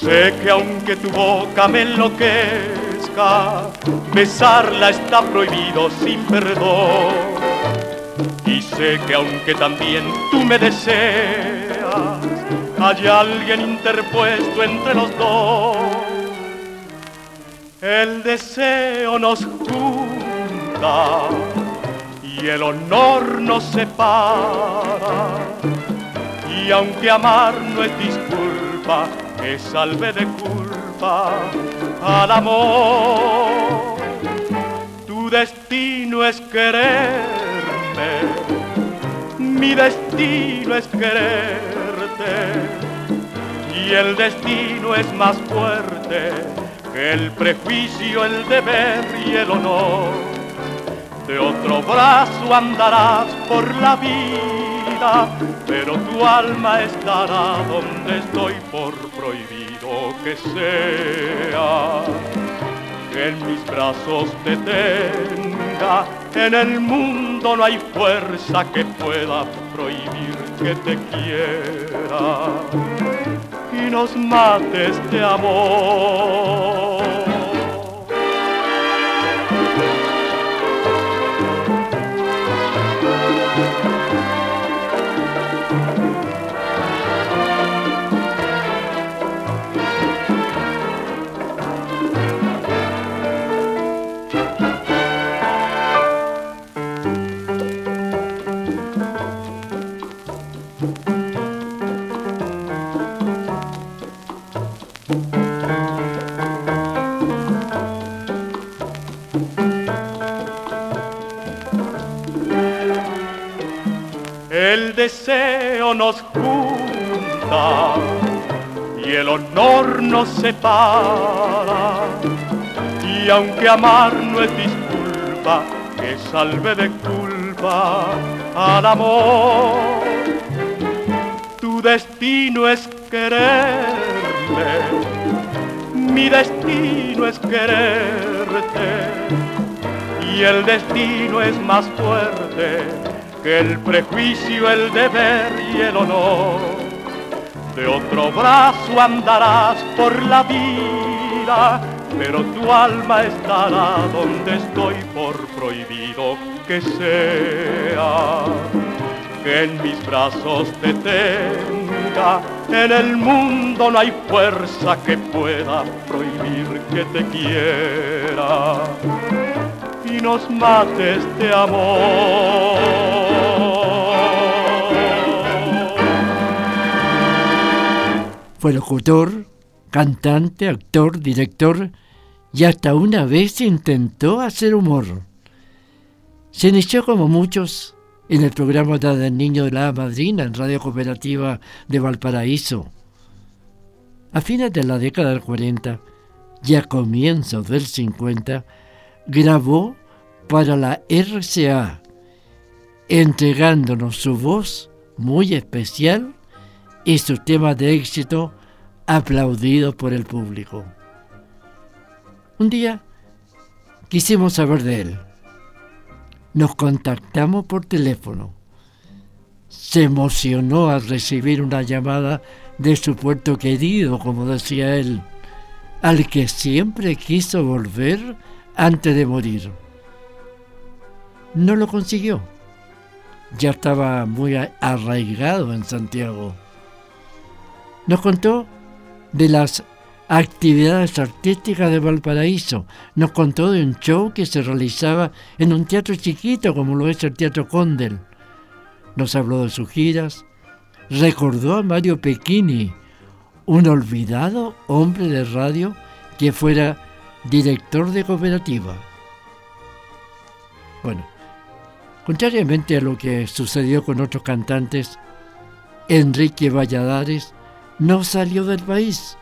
Sé que aunque tu boca me enloquezca, besarla está prohibido sin perdón. Y sé que aunque también tú me deseas, hay alguien interpuesto entre los dos. El deseo nos junta y el honor nos separa. Y aunque amar no es disculpa, que salve de culpa al amor. Tu destino es quererme, mi destino es quererte, y el destino es más fuerte que el prejuicio, el deber y el honor. De otro brazo andarás por la vida pero tu alma estará donde estoy por prohibido que sea. En mis brazos te tenga, en el mundo no hay fuerza que pueda prohibir que te quiera y nos mate este amor. El deseo nos junta y el honor nos separa. Y aunque amar no es disculpa, que salve de culpa al amor. Tu destino es quererme, mi destino es quererte. Y el destino es más fuerte que el prejuicio, el deber y el honor. De otro brazo andarás por la vida, pero tu alma estará donde estoy por prohibido que sea. Que en mis brazos te tenga, en el mundo no hay fuerza que pueda prohibir que te quiera y nos mate este amor. Fue locutor, cantante, actor, director y hasta una vez intentó hacer humor. Se inició como muchos en el programa del Niño de la Madrina en Radio Cooperativa de Valparaíso. A fines de la década del 40 y a comienzos del 50, grabó para la RCA, entregándonos su voz muy especial y sus temas de éxito aplaudidos por el público. Un día quisimos saber de él. Nos contactamos por teléfono. Se emocionó al recibir una llamada de su puerto querido, como decía él, al que siempre quiso volver antes de morir. No lo consiguió. Ya estaba muy arraigado en Santiago. Nos contó de las actividades artísticas de Valparaíso. Nos contó de un show que se realizaba en un teatro chiquito como lo es el Teatro Condel. Nos habló de sus giras. Recordó a Mario Pechini, un olvidado hombre de radio que fuera director de cooperativa. Bueno, contrariamente a lo que sucedió con otros cantantes, Enrique Valladares no salió del país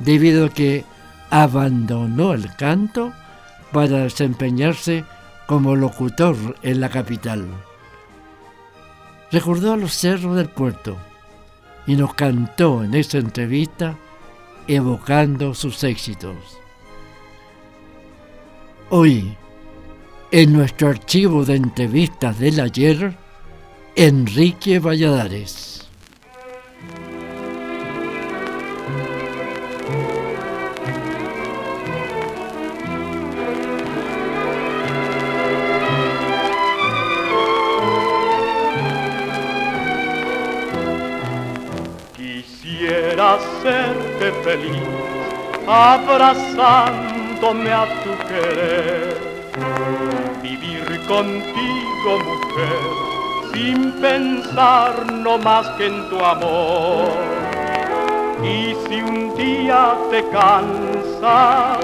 debido a que abandonó el canto para desempeñarse como locutor en la capital. Recordó a los cerros del puerto y nos cantó en esa entrevista evocando sus éxitos. Hoy, en nuestro archivo de entrevistas del ayer, Enrique Valladares. Hacerte feliz, abrazándome a tu querer. Vivir contigo, mujer, sin pensar no más que en tu amor. Y si un día te cansas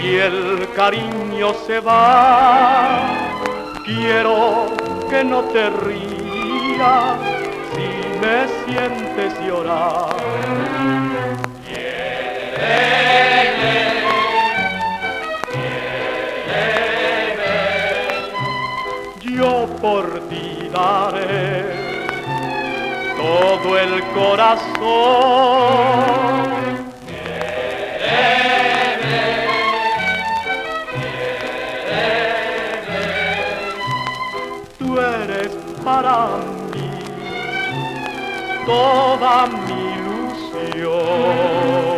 y el cariño se va, quiero que no te rías me sientes llorar. Yo por ti daré todo el corazón. Tú eres para mí toda mi ilusión.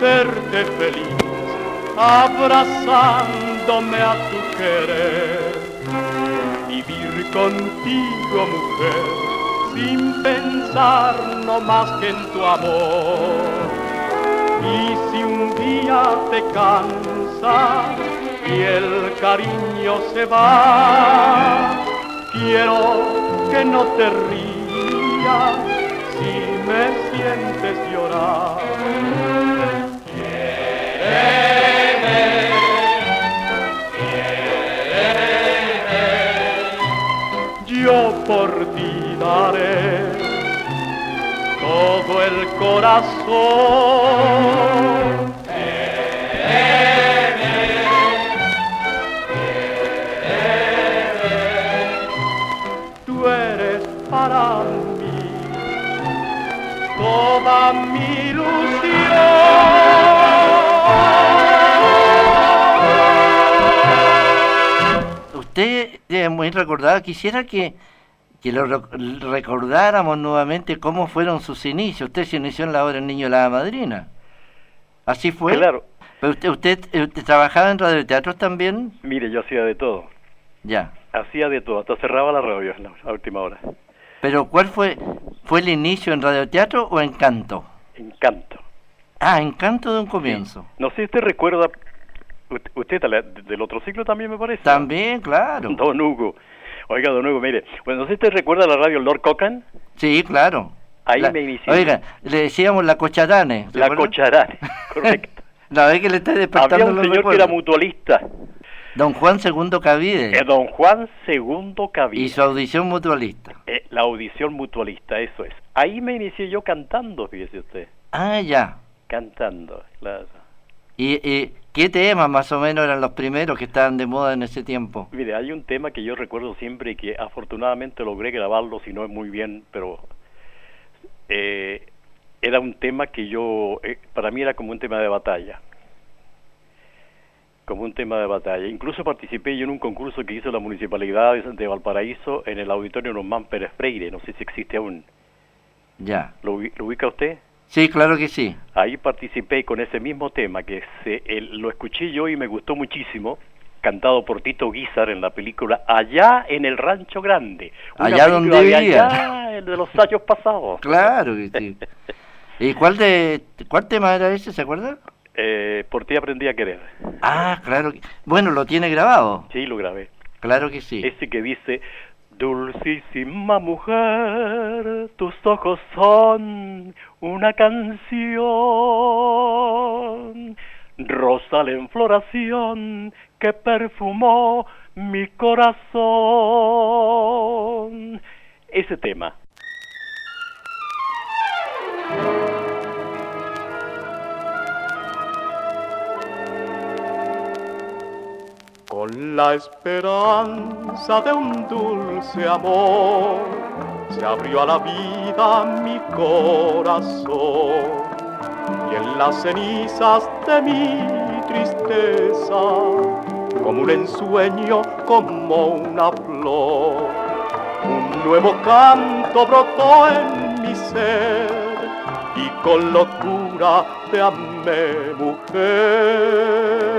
Hacerte feliz, abrazándome a tu querer. Vivir contigo, mujer, sin pensar no más que en tu amor. Y si un día te cansas y el cariño se va, quiero que no te rías si me sientes llorar. Yo por ti daré todo el corazón. Tú eres para mí toda mi ilusión. Usted es muy recordado. Quisiera que, que lo recordáramos nuevamente cómo fueron sus inicios. Usted se inició en la obra El Niño de la Madrina. ¿Así fue? Claro. ¿Pero usted, usted, usted trabajaba en radioteatros también? Mire, yo hacía de todo. Ya. Hacía de todo, hasta cerraba la radio en la última hora. ¿Pero cuál fue, fue el inicio en radioteatro o en canto? En canto. Ah, en canto de un comienzo. No sé si usted recuerda Usted del otro ciclo también me parece. También, claro. Don Hugo. Oiga, don Hugo, mire, bueno, ¿usted recuerda la radio Lord Cocan? Sí, claro. Ahí me inicié. Oiga, le decíamos la Cocharane. La Cocharane, correcto. no, es que le está despertando Había un señor que era mutualista. Don Juan Segundo Cavide. Eh, don Juan Segundo Cavide. Y su audición mutualista. Eh, la audición mutualista, eso es. Ahí me inicié yo cantando, fíjese usted. Ah, ya. Cantando, claro. ¿Y, qué temas más o menos eran los primeros que estaban de moda en ese tiempo? Mire, hay un tema que yo recuerdo siempre y que afortunadamente logré grabarlo, si no es muy bien, pero eh, era un tema que yo, eh, para mí era como un tema de batalla. Como un tema de batalla. Incluso participé yo en un concurso que hizo la Municipalidad de Valparaíso en el Auditorio Norman Pérez Freire, no sé si existe aún. Ya. ¿Lo, lo ubica usted? Sí, claro que sí. Ahí participé con ese mismo tema, que se, lo escuché yo y me gustó muchísimo. cantado por Tito Guizar en la película Allá en el Rancho Grande. Allá donde vivía. Allá, de los años pasados. Claro que sí. ¿Y cuál, de, cuál tema era ese, se acuerda? Eh, por ti aprendí a querer. Ah, claro. Bueno, ¿lo tiene grabado? Sí, lo grabé. Claro que sí. Ese que dice, Dulcísima mujer, tus ojos son una canción, rosal en floración que perfumó mi corazón. Ese tema. La esperanza de un dulce amor se abrió a la vida mi corazón y en las cenizas de mi tristeza como un ensueño, como una flor. Un nuevo canto brotó en mi ser y con locura te amé, mujer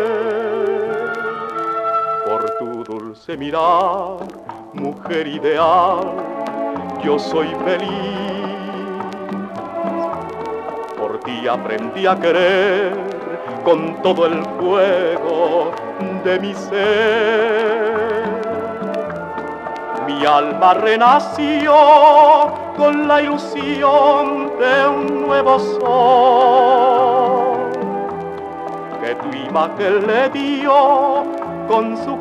dulce mirar, mujer ideal, yo soy feliz. Por ti aprendí a querer con todo el fuego de mi ser. Mi alma renació con la ilusión de un nuevo sol que tu imagen le dio con su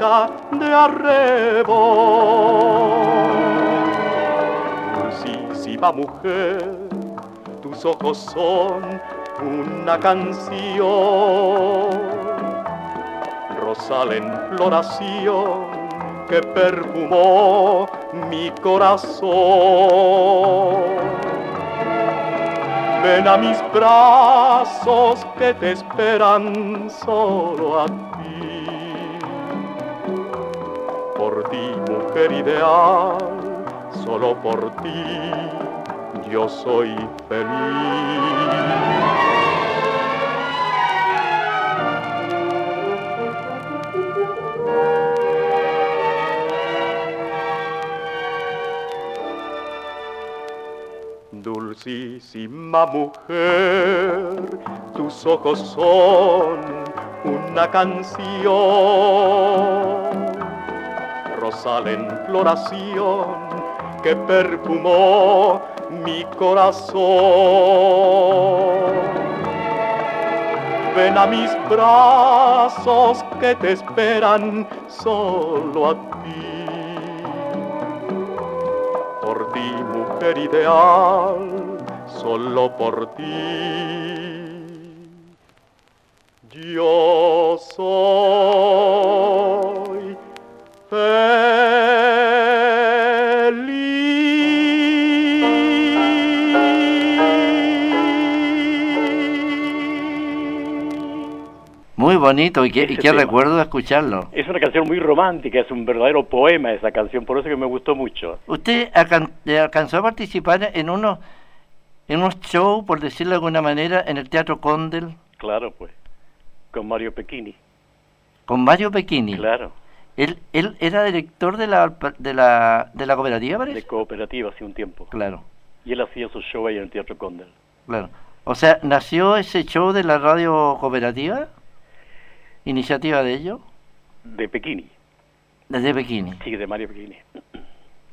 de arrebo. Dulcísima mujer, tus ojos son una canción. Rosal en floración que perfumó mi corazón. Ven a mis brazos que te esperan solo a ideal, solo por ti yo soy feliz. Dulcísima mujer, tus ojos son una canción rosal en floración que perfumó mi corazón. Ven a mis brazos que te esperan solo a ti. Por ti, mujer ideal, solo por ti. Yo soy muy bonito y qué, y qué recuerdo escucharlo. Es una canción muy romántica, es un verdadero poema esa canción, por eso que me gustó mucho. ¿Usted alcanzó a participar en unos en unos shows, por decirlo de alguna manera, en el Teatro Condel? Claro, pues, con Mario Pequini. ¿Con Mario Pequini? Claro. Él, él era director de la, de la, de la cooperativa, parece. De cooperativa hace un tiempo. Claro. Y él hacía su show ahí en el Teatro Condel. Claro. O sea, ¿nació ese show de la radio cooperativa? ¿Iniciativa de ellos? De Pequini. Desde Pequini. Sí, de Mario Pequini.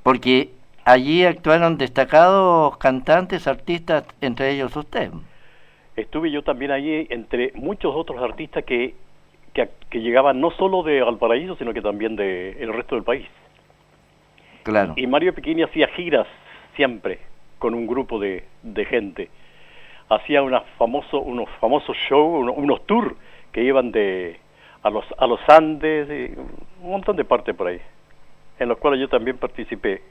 Porque allí actuaron destacados cantantes, artistas, entre ellos usted. Estuve yo también allí entre muchos otros artistas que que, llegaban no solo de Valparaíso, sino que también de el resto del país. Claro. Y Mario Pequini hacía giras siempre con un grupo de, de gente. Hacía unas famoso, unos famosos shows, unos, tours que iban de a los a los Andes, un montón de partes por ahí, en los cuales yo también participé.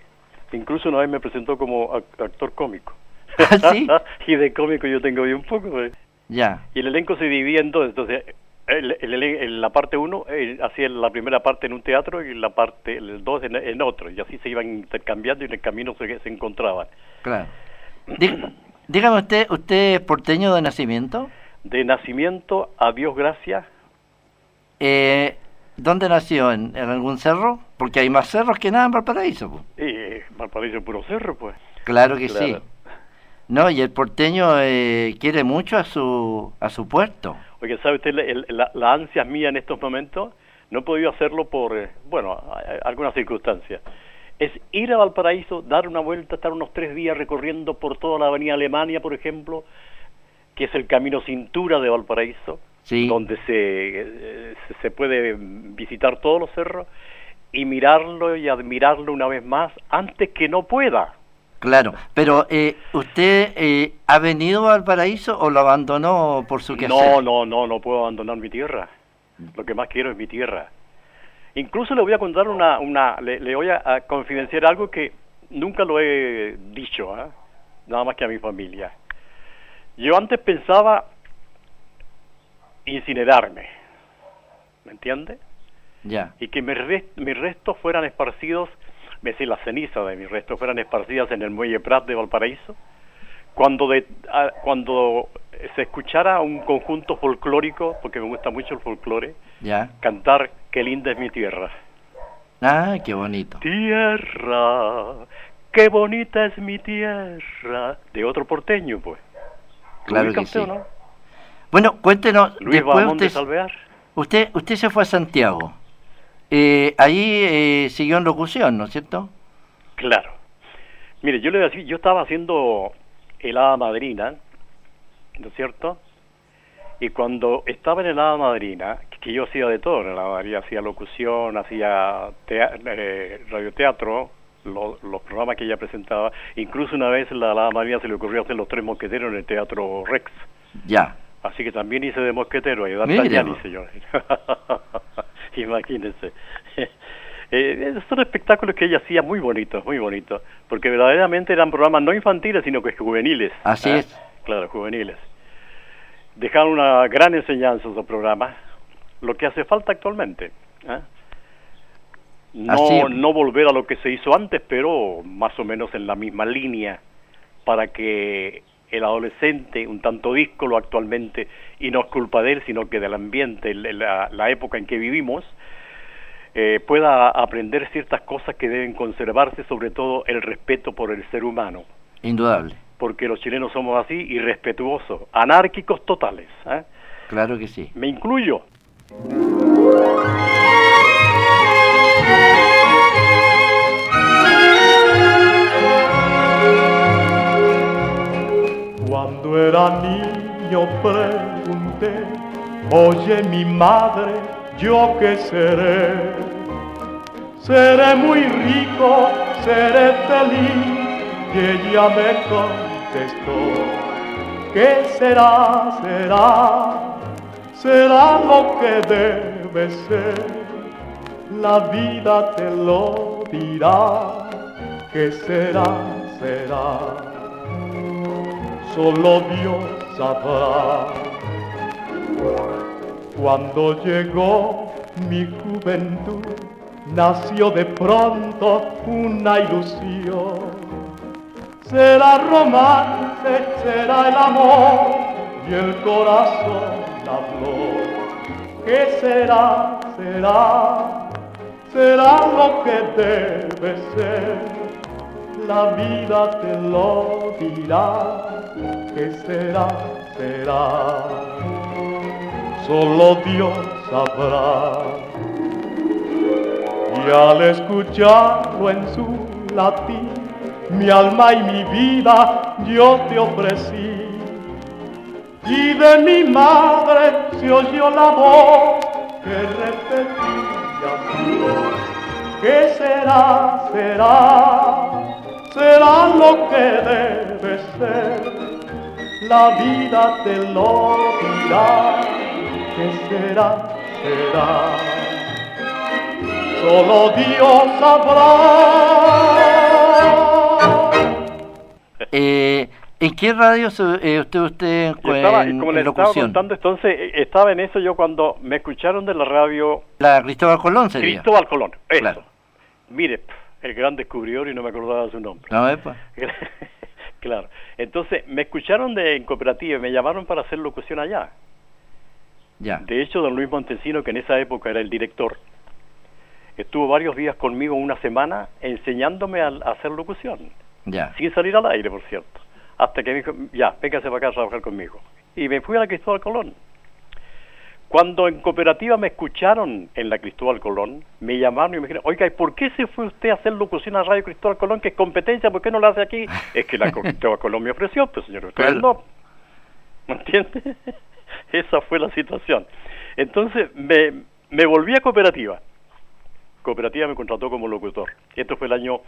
Incluso una vez me presentó como actor cómico. ¿Ah, ¿Sí? y de cómico yo tengo bien poco. Pues. Ya. Y el elenco se dividía entonces el, la parte uno hacía la primera parte en un teatro y la parte el dos en, otro y así se iban intercambiando y en el camino se, se encontraban claro dígame usted usted es porteño de nacimiento de nacimiento a Dios gracias Eh, ¿Dónde nació? ¿En, en algún cerro? Porque hay más cerros que nada en Valparaíso. Y eh, Valparaíso es puro cerro, pues. Claro que sí. No, y el porteño eh, quiere mucho a su a su puerto. Oye, ¿sabe usted la, el- la- la ansia mía en estos momentos? No he podido hacerlo por, eh, bueno, algunas circunstancias. Es ir a Valparaíso, dar una vuelta, estar unos tres días recorriendo por toda la avenida Alemania, por ejemplo, que es el camino cintura de Valparaíso, Sí. donde eh, se- se puede visitar todos los cerros y mirarlo y admirarlo una vez más antes que no pueda. Claro, pero eh, ¿usted eh, ha venido a Valparaíso o lo abandonó por su quehacer? No, no, no, no puedo abandonar mi tierra. Lo que más quiero es mi tierra. Incluso le voy a contar una, una le, le voy a, a confidenciar algo que nunca lo he dicho, ¿ah? nada más que a mi familia. Yo antes pensaba incinerarme, ¿me entiende? Ya, Y que mis restos fueran esparcidos, me decir, las cenizas de mis restos fueran esparcidas en el muelle Prat de Valparaíso, cuando, de, cuando se escuchara un conjunto folclórico, porque me gusta mucho el folclore, ya. cantar Qué linda es mi tierra. Ah, qué bonito. Tierra, qué bonita es mi tierra. De otro porteño, pues. ¿Lo Claro que usted sí. no? Bueno, cuéntenos, Luis después Bahamón de usted, Salvear. usted, usted se fue a Santiago. Eh, ahí eh, siguió en locución, ¿no es cierto? Claro. Mire, yo le decía, yo estaba haciendo el hada madrina, ¿no es cierto? Y cuando estaba en el hada madrina, que yo hacía de todo en el hada madrina, hacía locución, hacía eh, radioteatro, lo- los programas que ella presentaba, incluso una vez la hada madrina se le ocurrió hacer los tres mosqueteros en el teatro Rex. Ya. Así que también hice de mosquetero, Tagliani, vos. señor. Imagínense. Eh, son espectáculos que ella hacía muy bonitos, muy bonitos, porque verdaderamente eran programas no infantiles, sino que juveniles. Así Ah, es. Claro, juveniles. Dejaron una gran enseñanza esos programas, lo que hace falta actualmente. Así No, es. no volver a lo que se hizo antes, pero más o menos en la misma línea, para que el adolescente, un tanto díscolo actualmente, y no es culpa de él, sino que del ambiente, la, la época en que vivimos, eh, pueda aprender ciertas cosas que deben conservarse, sobre todo el respeto por el ser humano, Indudable. porque los chilenos somos así, irrespetuosos, anárquicos totales. ¿eh? Claro que sí. Me incluyo. Cuando era niño pregunté, oye mi madre, ¿yo qué seré? Seré muy rico, seré feliz, y ella me contestó, ¿qué será, será? Será lo que debe ser, la vida te lo dirá, ¿qué será, será? Solo Dios sabrá. Cuando llegó mi juventud, nació de pronto una ilusión. Será romance, será el amor y el corazón la flor. ¿Qué será? Será, será lo que debe ser la vida te lo dirá, que será, será, solo Dios sabrá. Y al escucharlo en su latín, mi alma y mi vida yo te ofrecí. Y de mi madre se oyó la voz que repetía así. ¿Qué será? Será, será lo que debe ser. La vida te lo dirá. ¿Qué será? Será. Solo Dios sabrá. Eh, ¿En qué radio se, eh, usted, usted Yo estaba, en, como en les estaba locución? contando, entonces eh, estaba en eso yo cuando me escucharon de la radio La Cristóbal Colón sería. Cristóbal Colón. Eso. Claro. Mire, el gran descubridor y no me acordaba su nombre. No, epa. claro. Entonces me escucharon de en cooperativa y me llamaron para hacer locución allá. Ya. De hecho, don Luis Montesino, que en esa época era el director, estuvo varios días conmigo, una semana, enseñándome a, a hacer locución, Ya. sin salir al aire, por cierto. Hasta que me dijo, ya, véngase para acá a trabajar conmigo. Y me fui a la Cristóbal Colón. Cuando en cooperativa me escucharon en la Cristóbal Colón, me llamaron y me dijeron, oiga, ¿y por qué se fue usted a hacer locución a Radio Cristóbal Colón, que es competencia, por qué no la hace aquí? es que la Cristóbal Colón me ofreció, pues señor, usted Claro. no. ¿Me entiende? Esa fue la situación. Entonces me, me volví a cooperativa. Cooperativa me contrató como locutor. Esto fue el año,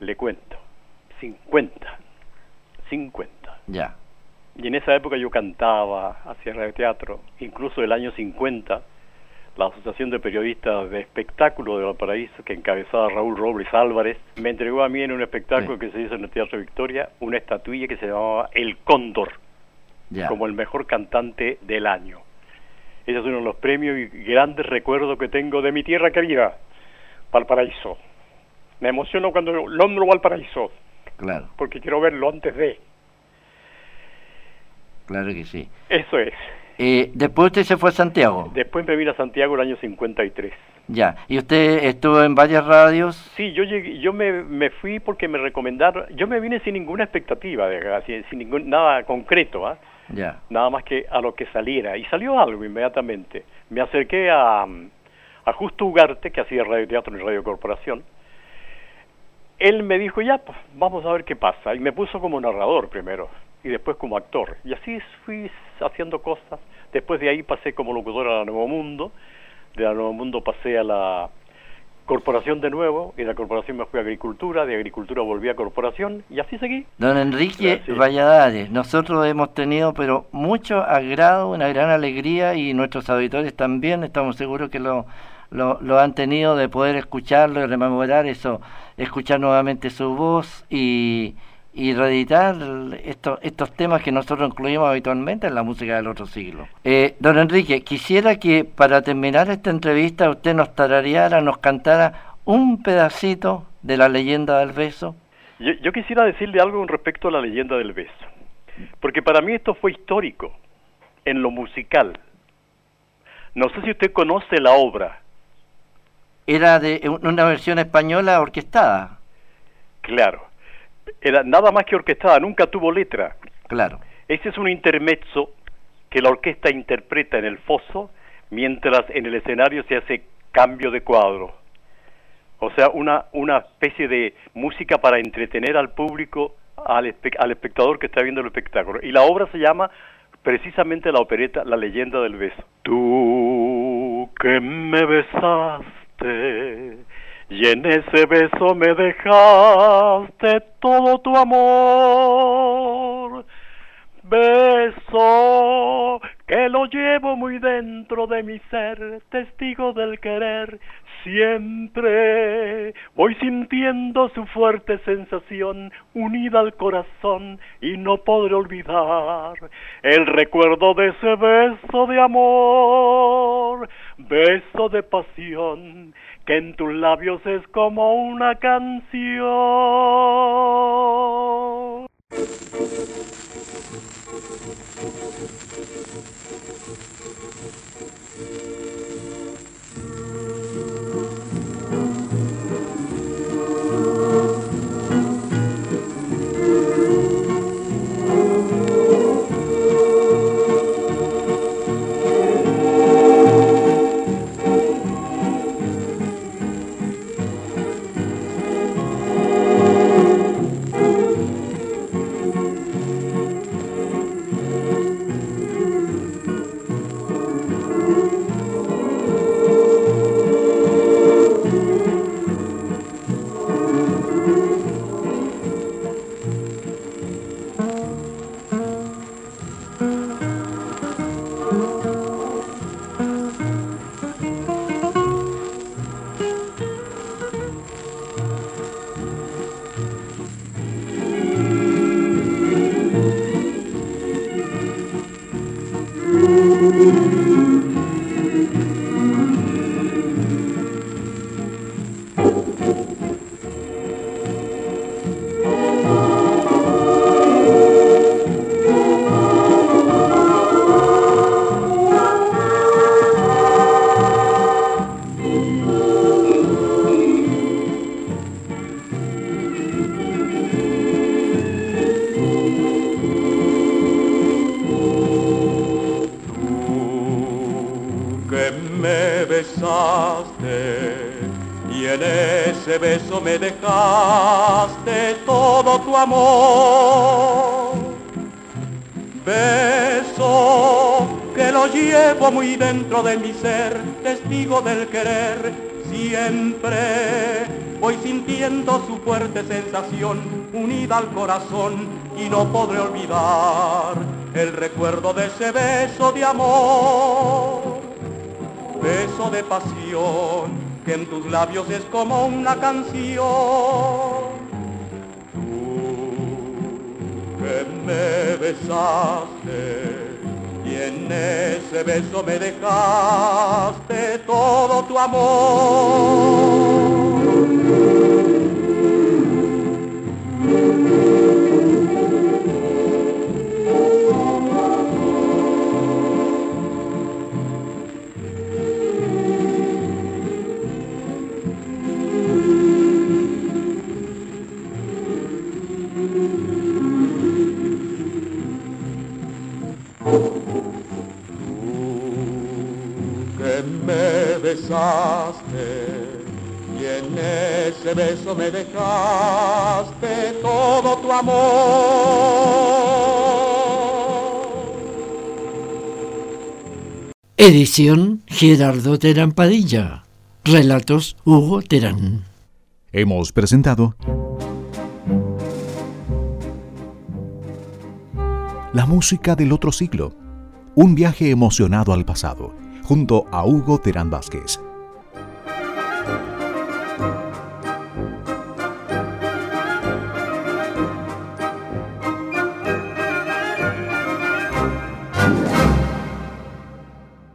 le cuento, 50. 50. Ya. Y en esa época yo cantaba, hacía radioteatro, incluso el año 50, la Asociación de Periodistas de Espectáculo de Valparaíso, que encabezaba Raúl Robles Álvarez, me entregó a mí en un espectáculo Sí. que se hizo en el Teatro Victoria una estatuilla que se llamaba El Cóndor, como el mejor cantante del año. Ese es uno de los premios y grandes recuerdos que tengo de mi tierra querida, Valparaíso. Me emociono cuando nombro Valparaíso, Claro, porque quiero verlo antes de. Claro que sí. Eso es. Eh, después usted se fue a Santiago. Después me vine a Santiago el año 53. Ya. ¿Y usted estuvo en varias radios? Sí, yo llegué, yo me, me fui porque me recomendaron, yo me vine sin ninguna expectativa, de, sin ningún, nada concreto, ¿ah? Ya. nada más que a lo que saliera. Y salió algo inmediatamente. Me acerqué a, a Justo Ugarte, que hacía Radio Teatro y Radio Corporación. Él me dijo, ya, pues, vamos a ver qué pasa. Y me puso como narrador primero, y después como actor. Y así fui haciendo cosas. Después de ahí pasé como locutor a la Nuevo Mundo. De la Nuevo Mundo pasé a la Corporación de nuevo, y la Corporación me fui a Agricultura, de Agricultura volví a Corporación, y así seguí. Don Enrique. Valladares, nosotros hemos tenido pero mucho agrado, una gran alegría y nuestros auditores también, estamos seguros que lo, lo, lo han tenido de poder escucharlo y rememorar eso, escuchar nuevamente su voz y, y reeditar estos, estos temas que nosotros incluimos habitualmente en la música del otro siglo. Eh, don Enrique, quisiera que para terminar esta entrevista usted nos tarareara, nos cantara un pedacito de la leyenda del beso. Yo, yo quisiera decirle algo con respecto a la leyenda del beso, porque para mí esto fue histórico en lo musical. No sé si usted conoce la obra, Era de una versión española orquestada, claro. Era nada más que orquestada, nunca tuvo letra. claro. Ese es un intermezzo que la orquesta interpreta en el foso, mientras en el escenario se hace cambio de cuadro. O sea, una, una especie de música para entretener al público, al, espe- al espectador que está viendo el espectáculo. Y la obra se llama precisamente la opereta La leyenda del beso. Tú que me besaste y en ese beso me dejaste todo tu amor. Beso que lo llevo muy dentro de mi ser, testigo del querer. Siempre voy sintiendo su fuerte sensación unida al corazón y no podré olvidar el recuerdo de ese beso de amor, beso de pasión que en tus labios es como una canción. Muy dentro de mi ser, testigo del querer, siempre voy sintiendo su fuerte sensación unida al corazón y no podré olvidar el recuerdo de ese beso de amor, beso de pasión que en tus labios es como una canción. Tú que me besaste y en ese beso me dejaste todo tu amor. Y en ese beso me dejaste todo tu amor. Edición Gerardo Terán Padilla. Relatos Hugo Terán. Hemos presentado La música del otro siglo. Un viaje emocionado al pasado junto a Hugo Terán Vázquez